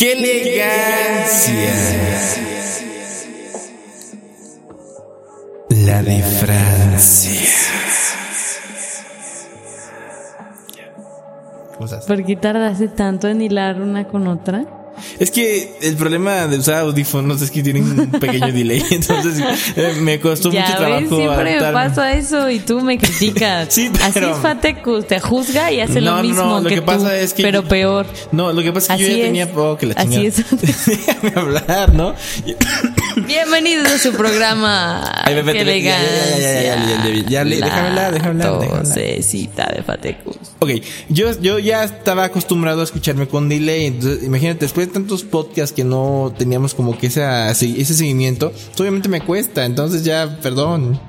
¡Qué elegancia! La de Francia. ¿Por qué tardaste tanto en hilar una con otra? Es que el problema de usar audífonos es que tienen un pequeño delay, entonces eh, me costó ya mucho ves, trabajo. siempre me pasa eso y tú me criticas. Sí, Así pero- es Fatecus, te juzga y hace No, lo mismo no, lo que, que tú, pasa es que pero peor. No, lo que pasa es que Así yo ya es. tenía poco que la Así chingada. es. Déjame hablar, ¿no? Bienvenidos a su programa. Ay, bebé, Qué elegancia. Ya, ya, ya, déjame hablar, déjame hablar. De Fatecus. Ok, yo, yo ya estaba acostumbrado a escucharme con delay. Entonces, imagínate, después de tantos podcasts que no teníamos como que esa, ese seguimiento, obviamente me cuesta. Entonces ya, perdón.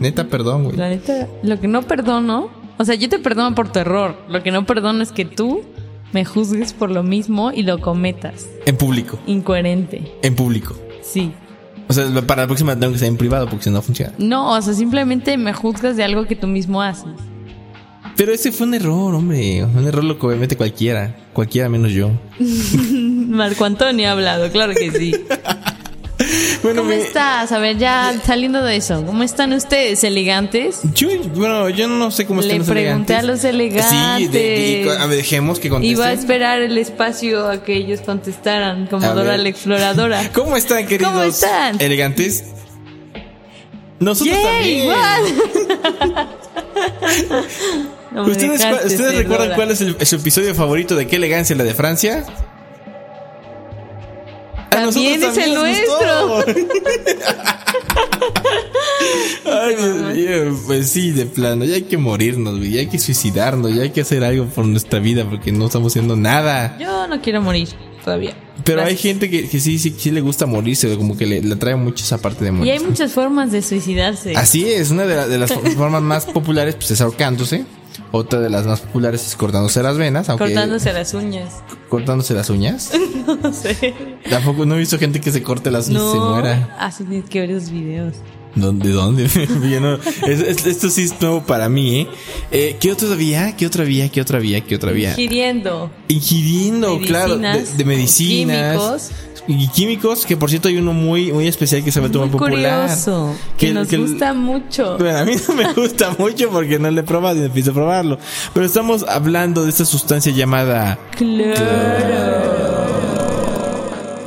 Neta, perdón, güey. La neta, lo que no perdono, o sea, yo te perdono por tu error. Lo que no perdono es que tú me juzgues por lo mismo y lo cometas. En público. Incoherente. En público. Sí. O sea, para la próxima tengo que ser en privado porque si no funciona. No, o sea, simplemente me juzgas de algo que tú mismo haces. Pero ese fue un error, hombre. Un error lo comete cualquiera. Cualquiera menos yo. Marco Antonio ha hablado, claro que sí. Bueno, ¿Cómo me- estás? A ver, ya saliendo de eso, ¿cómo están ustedes, elegantes? Yo, bueno, yo no sé cómo están Le los pregunté elegantes. a los elegantes. Sí, de- de- a ver, dejemos que contesten. Iba a esperar el espacio a que ellos contestaran, como A Dora ver. la exploradora. ¿Cómo están, queridos? ¿Cómo están? Elegantes. Nosotros ¡Yay! también. No ¿Ustedes, ¿ustedes recuerdan cuál es el, su episodio favorito de qué elegancia la de Francia? También es el nuestro. Ay, Dios mío, pues sí, de plano, ya hay que morirnos, ya hay que suicidarnos, ya hay que hacer algo por nuestra vida porque no estamos haciendo nada. Yo no quiero morir todavía. Pero hay gente que, que sí, sí, sí le gusta morirse, como que le, le atrae mucho esa parte de Y morir. hay muchas formas de suicidarse. Así es, una de, la- de las formas más populares pues es ahorcándose. Otra de las más populares es cortándose las venas, aunque Cortándose las uñas. cortándose las uñas. No sé. Tampoco no he visto gente que se corte las uñas y se muera. Ah, sí, tienes que ver esos videos. ¿Dónde? ¿Dónde? Yo no- es- es- esto sí es nuevo para mí, ¿eh? eh ¿Qué otra vía? ¿Qué otra vía? ¿Qué otra vía? ¿Qué otra vía? Ingiriendo. Ingiriendo, claro, de, Medicinas, de medicinas. químicos. Y químicos, que por cierto hay uno muy, muy especial que se va a tomar Muy popular. curioso. Que, nos que- gusta mucho. Bueno, a mí no me gusta mucho porque no lo he probado y empiezo a probarlo. Pero estamos hablando de esta sustancia llamada Claro.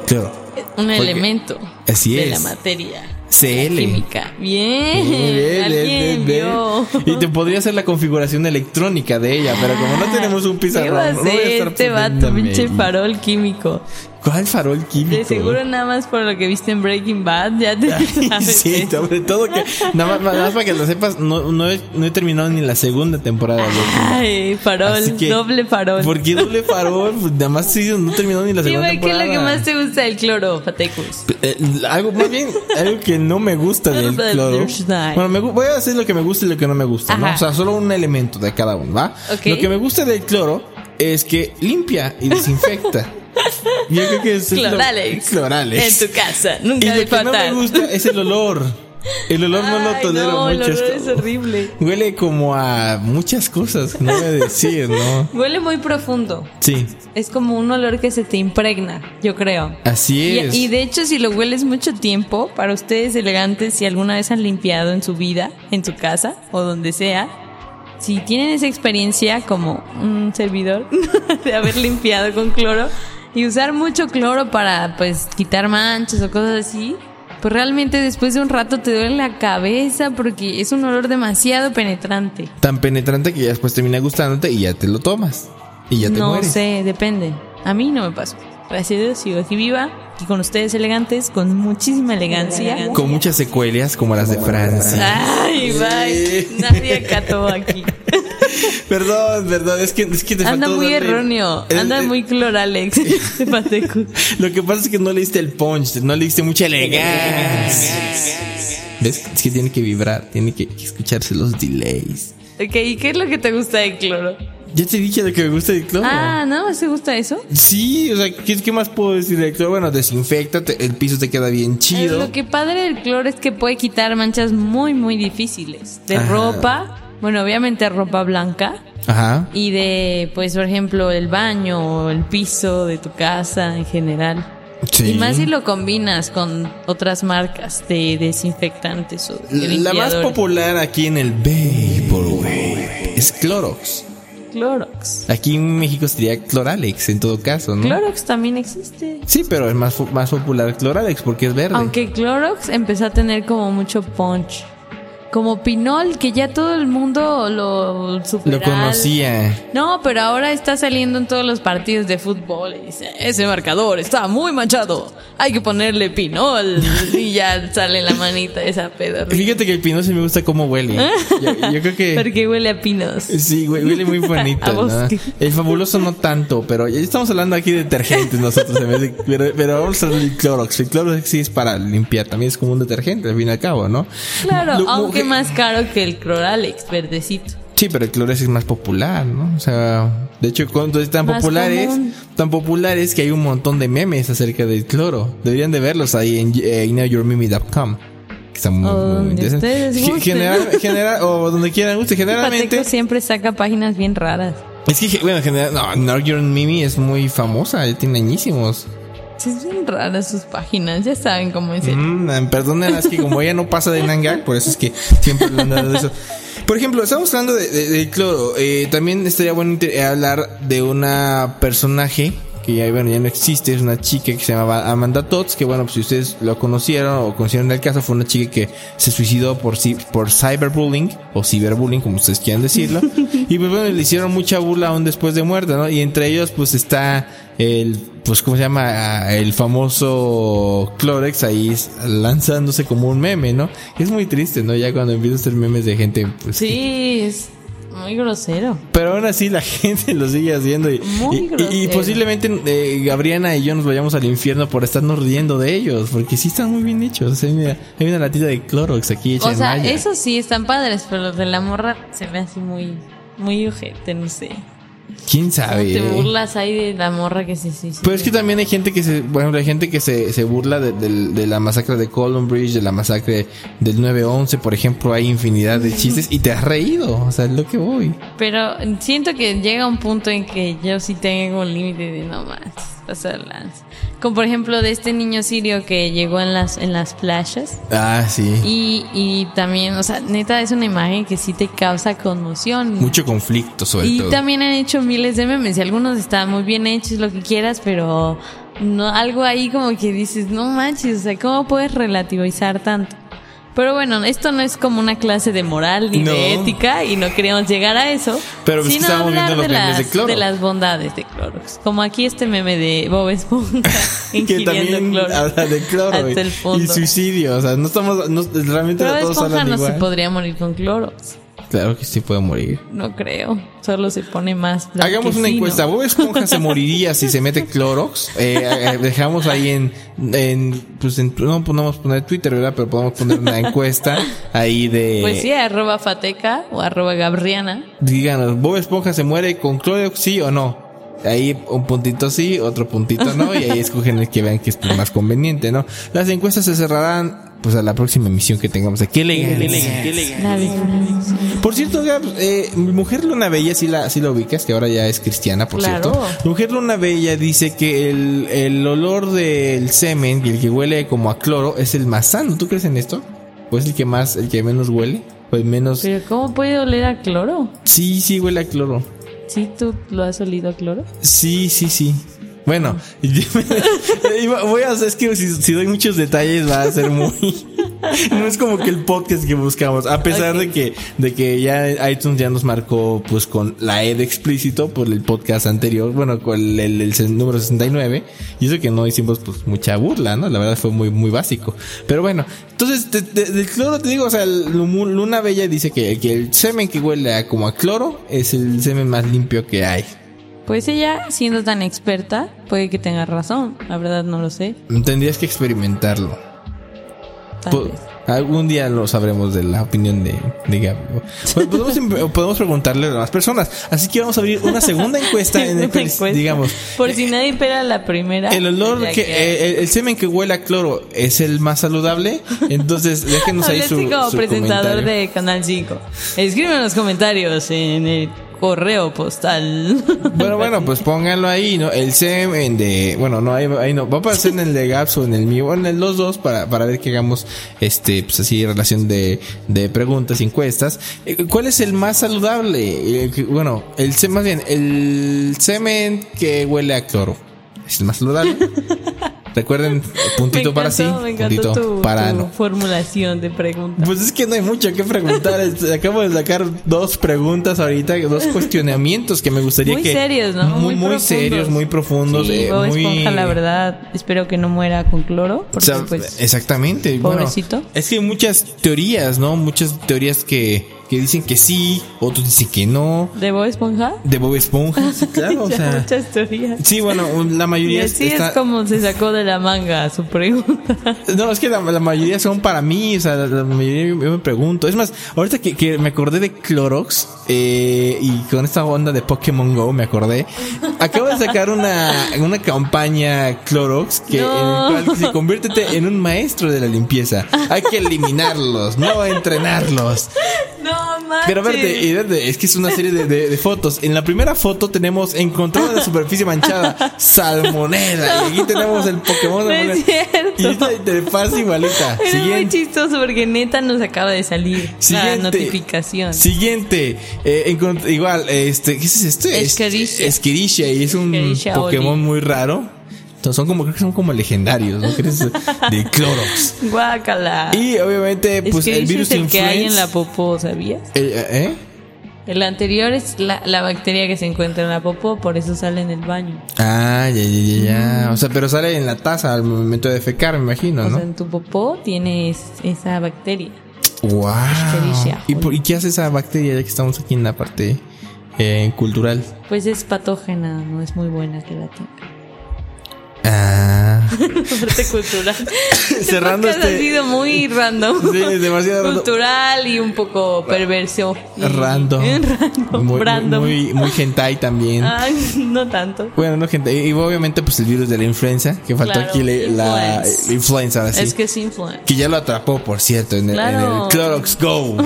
cloro. Un Porque- elemento Así de es. la materia. CL. Química. Bien. Bien, bien, Alguien bien, vio. Y te podría hacer la configuración electrónica de ella, pero como no tenemos un ¿Qué va pizarrón, a no voy a hacer estar este vato, pinche farol químico? ¿Cuál farol químico? De seguro nada más por lo que viste en Breaking Bad, ya te sabes. Sí, sobre todo que nada más, nada más para que lo sepas, no, no, he, no he terminado ni la segunda temporada. Ay, farol, que- doble farol. ¿Por qué doble farol? Pues nada más sí, no he terminado ni la segunda Dime qué es temporada. lo que más te gusta del cloro, Fatecus. Eh, algo más bien, algo que no me gusta del cloro. Bueno, me voy a decir lo que me gusta y lo que no me gusta, ¿no? Ajá. O sea, solo un elemento de cada uno, ¿va? Ok. Lo que me gusta del cloro es que limpia y desinfecta. Yo creo que es lo- Cloralex. Cloralex. En tu casa, Y nunca lo de que no me gusta es el olor. El olor no lo tolero no, el mucho. olor es horrible. Huele como a muchas cosas, no voy a decir, ¿no? Huele muy profundo. Sí, Es como un olor que se te impregna, yo creo. así Y, es. y de hecho, si lo hueles mucho tiempo, para ustedes elegantes, si alguna vez han limpiado en su vida, en su casa o donde sea, si tienen esa experiencia como un servidor de haber limpiado con cloro y usar mucho cloro para pues quitar manchas o cosas así, pues realmente después de un rato te duele la cabeza porque es un olor demasiado penetrante. Tan penetrante que ya después termina gustándote y ya te lo tomas. Y ya te no mueres. sé, depende. A mí no me pasó. Gracias a Dios, sigo aquí viva y con ustedes elegantes, con muchísima elegancia. Con muchas secuelas como las de Francia. Ay, bye. Nadie acató aquí. Perdón, perdón, es que, es que te Anda faltó muy darle- erróneo. Anda muy cloralex. Lo que pasa es que no le diste el punch, no le diste mucha elegancia. ¿Ves? Es que tiene que vibrar, tiene que escucharse los delays. Ok, ¿y qué es lo que te gusta de cloro? Ya te dije lo que me gusta del cloro. Ah, ¿no? ¿Te gusta eso? Sí, o sea, ¿qué, qué más puedo decir del cloro? Bueno, desinfecta, te- el piso te queda bien chido. Lo que padre del cloro es que puede quitar manchas muy, muy difíciles. De Ajá. ropa, bueno, obviamente ropa blanca. Ajá. Y de, pues, por ejemplo, el baño o el piso de tu casa en general. Sí. Y más si lo combinas con otras marcas de desinfectantes o de La más popular aquí en el Vaporwave es Clorox. Clorox. Aquí en México sería Cloralex en todo caso, ¿no? Clorox también existe. Sí, pero es más, más popular Cloralex porque es verde. Aunque Clorox empezó a tener como mucho punch. Como Pinol, que ya todo el mundo lo Lo supera. conocía. No, pero ahora está saliendo en todos los partidos de fútbol y dice, ese marcador está muy manchado, hay que ponerle pinol y ya sale la manita esa pedorrita. Fíjate que el pino sí me gusta cómo huele. Yo, yo creo que... Porque huele a pinos. Sí, huele muy bonito. ¿no? El fabuloso no tanto, pero ya estamos hablando aquí de detergentes nosotros. en vez de- pero, pero vamos a hablar del Clorox. El Clorox sí es para limpiar, también es como un detergente al fin y al cabo, ¿no? Claro, Lo- aunque más caro que el Cloralex verdecito. Sí, pero el Clorox es más popular, ¿no? O sea, de hecho, cuando es tan Más populares, común. tan populares que hay un montón de memes acerca del cloro. Deberían de verlos ahí en eh, knowyourmeme.com. Que están muy, O muy gusten. General, general, o donde quieran guste. Generalmente, Pateco siempre saca páginas bien raras. es que, bueno, en general, no, Know Your Meme es muy famosa, ya tiene añísimos. Es bien raras sus páginas, ya saben cómo es. Mm, perdonen, es que como ella no pasa de Nangak, por eso es que siempre dado de eso. Por ejemplo, estamos hablando de, de- cloro. Eh, también estaría bueno hablar de una personaje que ya, bueno, ya no existe. Es una chica que se llamaba Amanda Tots, que bueno, pues si ustedes lo conocieron o conocieron el caso, fue una chica que se suicidó por, por cyberbullying o ciberbullying, como ustedes quieran decirlo. y pues bueno, le hicieron mucha burla aún después de muerta, ¿no? Y entre ellos pues está el, pues ¿cómo se llama? Ah, El famoso Clorex ahí lanzándose como un meme, ¿no? Es muy triste, ¿no? Ya cuando empiezan a hacer memes de gente, pues... Sí, es muy grosero. Pero aún así la gente lo sigue haciendo y, Muy y- y- y, grosero. posiblemente eh, Gabriana y yo nos vayamos al infierno por estarnos riendo de ellos, porque sí están muy bien hechos. O sea, mira, hay una latita de Clorox aquí hecha O en sea, malla. eso sí están padres, pero los de la morra se me hace muy, muy ojete, no sé. ¿Quién sabe? Te eh? burlas ahí de la morra que se suicida. Pero es que también hay gente que se, bueno, hay gente que se, se burla de, de- de la masacre de Columbridge, de la masacre del 9-11, por ejemplo, hay infinidad de chistes y te has reído, o sea, es lo que voy. Pero siento que llega un punto en que yo sí tengo un límite de no más pasar lanza. Como por ejemplo de este niño sirio que llegó en las, en las playas. Ah, sí. Y, y también, o sea, neta es una imagen que sí te causa conmoción. Mucho conflicto sobre Y todo. también han hecho miles de memes y algunos están muy bien hechos, lo que quieras, pero no algo ahí como que dices, no manches, o sea, ¿cómo puedes relativizar tanto? Pero bueno, esto no es como una clase de moral ni No. de ética y no queríamos llegar a eso, Pero sino estábamos hablar viendo de las, de Clorox. de las bondades de Clorox. Como aquí este meme de Bob Esponja que también habla de cloro y- suicidio, o sea, no estamos, no, realmente todos Esponja hablan no se podría morir con Clorox. Claro que sí puede morir. No creo. Solo se pone más Hagamos una encuesta. ¿Bob Esponja se moriría si se mete Clorox? Eh, eh, dejamos ahí en, en, pues en, no podemos poner Twitter, ¿verdad? Pero podemos poner una encuesta ahí de, Pues sí, arroba fateca o arroba gabriana. díganos, ¿Bob Esponja se muere con Clorox sí o no? Ahí un puntito sí, otro puntito no, y ahí escogen el que vean que es más conveniente, ¿no? Las encuestas se cerrarán pues a la próxima emisión que tengamos aquí. ¡Qué elegancia! La diferencia. Por cierto, Gab, eh, mi mujer Luna Bella, sí la, sí la ubicas, que ahora ya es cristiana, por Claro. cierto. Mujer Luna Bella dice que el, el olor del semen y el que huele como a cloro es el más sano. ¿Tú crees en esto? ¿O es el que más, el que menos huele? ¿O el menos? Pero ¿cómo puede oler a cloro? Sí, sí huele a cloro. ¿Sí tú lo has olido a cloro? Sí, sí, sí. Bueno, voy a hacer, es que si, si doy muchos detalles va a ser muy... no es como que el podcast que buscamos. A pesar de que, de que ya iTunes ya nos marcó pues con la E de explícito por el podcast anterior, bueno, con el, el- el número 69. Y eso que no hicimos pues mucha burla, ¿no? La verdad fue muy, muy básico. Pero bueno, entonces, de- del cloro te digo, o sea, Lu- Luna Bella dice que, que el semen que huele a, como a cloro es el semen más limpio que hay. Pues ella, siendo tan experta, puede que tenga razón. La verdad no lo sé. Tendrías que experimentarlo. Tal Po- vez. Algún día lo sabremos de la opinión de, de Gaby. Pues podemos, em- podemos preguntarle a las personas. Así que vamos a abrir una segunda encuesta en el encuesta. digamos, Por si nadie pela la primera. el olor que, eh, el, el semen que huele a cloro es el más saludable. Entonces, déjenos ahí su, como su presentador comentario. de Canal 5. Escribe en los comentarios en el correo postal. Bueno, bueno, pues pónganlo ahí, ¿no? El semen de, bueno, no, ahí, ahí no, va a aparecer en el de Gaps o en el mío, o en el- los dos para, para ver que hagamos, este, pues así, relación de, de preguntas encuestas. Eh, ¿Cuál es el más saludable? Eh, bueno, el semen, más bien, el semen que huele a cloro. ¿Es el más saludable? Recuerden, puntito para sí, puntito tu, para tu no. formulación de pregunta. Pues es que no hay mucho que preguntar. Acabo de sacar dos preguntas ahorita, dos cuestionamientos que me gustaría Muy que. serios, ¿no? Muy, muy serios, muy profundos. Sí, eh, Bob muy... Esponja, la verdad, espero que no muera con cloro. O Porque, sea, pues, exactamente. bueno, pobrecito. es que hay muchas teorías, ¿no? Muchas teorías que, que dicen que sí, otros dicen que no. ¿de Bob Esponja? De Bob Esponja, sí, claro, o sea. muchas teorías. Sí, bueno, la Y mayoría así está- es como se sacó de la manga su pregunta. No, es que la, la mayoría son para mí, o sea, la, la mayoría yo, me pregunto. Es más, ahorita que, que me acordé de Clorox, eh, y con esta onda de Pokémon Go me acordé, acabo de sacar una, una campaña Clorox que No. en cual se conviértete en un maestro de la limpieza. Hay que eliminarlos, no entrenarlos. Manches. Pero verte, es que es una serie de, de- de fotos. En la primera foto tenemos encontrada la superficie manchada, salmonela. Y aquí tenemos el Pokémon No es cierto. Y esta interfaz igualita. Es muy chistoso porque neta nos acaba de salir la notificación. Siguiente. Eh, igual, este, ¿qué es esto? Es- Esquericia. Esquericia, y es un Esquericia Pokémon Oli. muy raro. Entonces, son como, creo que son como legendarios, ¿no? ¿Crees? De Clorox. Guácala. Y obviamente, pues es que el virus es el que hay en la popó, ¿sabías? Eh, ¿Eh? El anterior es la, la bacteria que se encuentra en la popó, por eso sale en el baño. Ah, ya, ya, ya, ya. O sea, pero sale en la taza al momento de fecar, me imagino, O ¿no? sea, en tu popó tienes esa bacteria. wow. ¿Y, por- ¿Y qué hace esa bacteria ya que estamos aquí en la parte eh, cultural? Pues es patógena, no es muy buena que la tenga. Ah. Parte cultural. Cerrando Este podcast este- ha sido muy random. Sí, demasiado random. Cultural y un poco perverso. Random. Random. Muy, random. muy, muy hentai también. Ay, no tanto. Bueno, no gente. Y obviamente, pues el virus de la influenza, que faltó Claro, aquí le- la, influenza. la influenza, ahora sí. Es que es influenza. Que ya lo atrapó, por cierto, en, el- en Claro. el Clorox Go.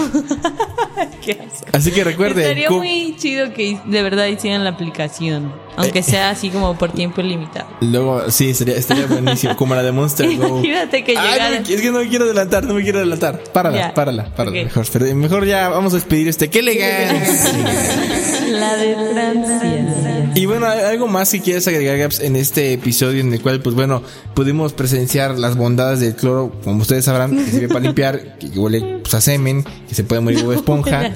Qué asco. Así que recuerden. Estaría muy chido que de verdad hicieran la aplicación. Aunque Eh. sea así como por tiempo ilimitado. Luego, sí, estaría, estaría buenísimo. Como la de Monster Go. Imagínate que Ay, llegara. no me- es que no me quiero adelantar, no me quiero adelantar. Párala, Ya. párala, párala. Mejor, ya vamos a despedir este. ¡Qué elegancia! La de Francia. Y bueno, ¿hay algo más que quieras agregar, Gaps, en este episodio en el cual, pues bueno, pudimos presenciar las bondades del cloro, como ustedes sabrán, que sirve para limpiar, que huele pues, a semen, que se puede morir de esponja.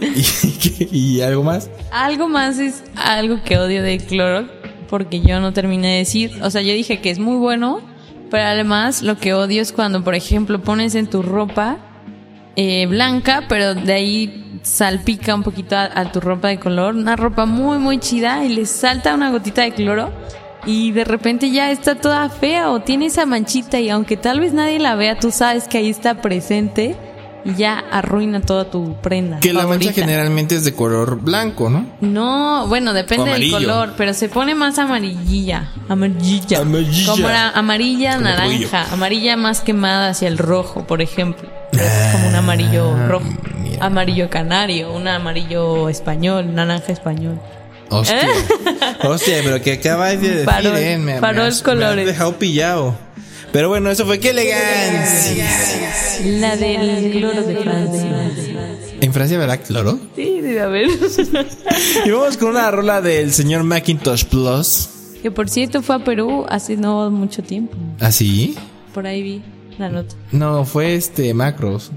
Y, que- y algo más. Algo más es algo que odio del cloro, porque yo no terminé de decir, o sea, yo dije que es muy bueno, pero además lo que odio es cuando, por ejemplo, pones en tu ropa eh, blanca, pero de ahí salpica un poquito a, a tu ropa de color, una ropa muy, muy chida, y le salta una gotita de cloro. Y de repente ya está toda fea o tiene esa manchita y aunque tal vez nadie la vea, tú sabes que ahí está presente y ya arruina toda tu prenda. Que la mancha generalmente es de color blanco, ¿no? No, bueno, depende del color, pero se pone más amarillilla. Amarilla. Amarilla. Como la amarilla Como naranja. Amarilla más quemada hacia el rojo, por ejemplo. Es como un amarillo rojo. Ah, mira. Amarillo canario, un amarillo español, naranja español. Hostia. Hostia, pero que acabas de decir, Paró- eh. Me, paró me el has, me has colores. dejado pillado. Pero bueno, eso fue qué elegancia. La del cloro de Francia. En Francia, ¿verdad? Cloro. Sí, debe haber. Y vamos con una rola del señor Macintosh Plus. que por cierto fue a Perú hace no mucho tiempo. ¿Así? Por ahí vi. la nota. No, fue este Macros.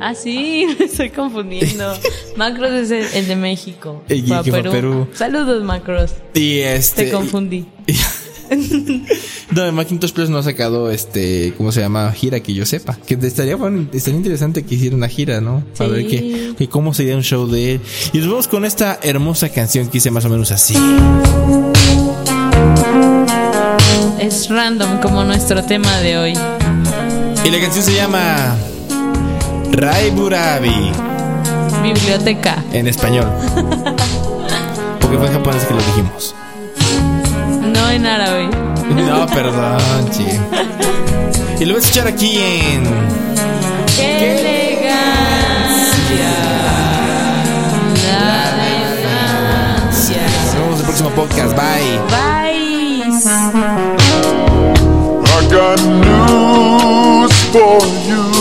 Ah, sí, me estoy confundiendo. Macros es el, el de México. El Fue a que fue a Perú. Saludos, Macros. Y este. Te confundí. No, Macintosh Plus no ha sacado este, ¿cómo se llama? Gira que yo sepa. Que estaría bueno, estaría interesante que hiciera una gira, ¿no? A Sí. ver qué, que cómo sería un show de él. Y nos vamos con esta hermosa canción que hice más o menos así. Es random como nuestro tema de hoy. Y la canción se llama Rai Burabi Biblioteca. en español. Porque fue en japonés que lo dijimos. No en árabe. No, perdón, chique. Y lo vas a escuchar aquí en. ¡Qué elegancia! La elegancia. Nos vemos en el próximo podcast. Bye. Bye. I got news for you.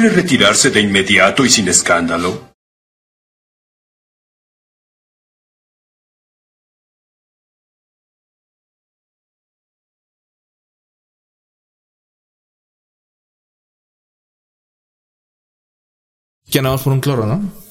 ¿Quiere retirarse de inmediato y sin escándalo? Que por un cloro, ¿no?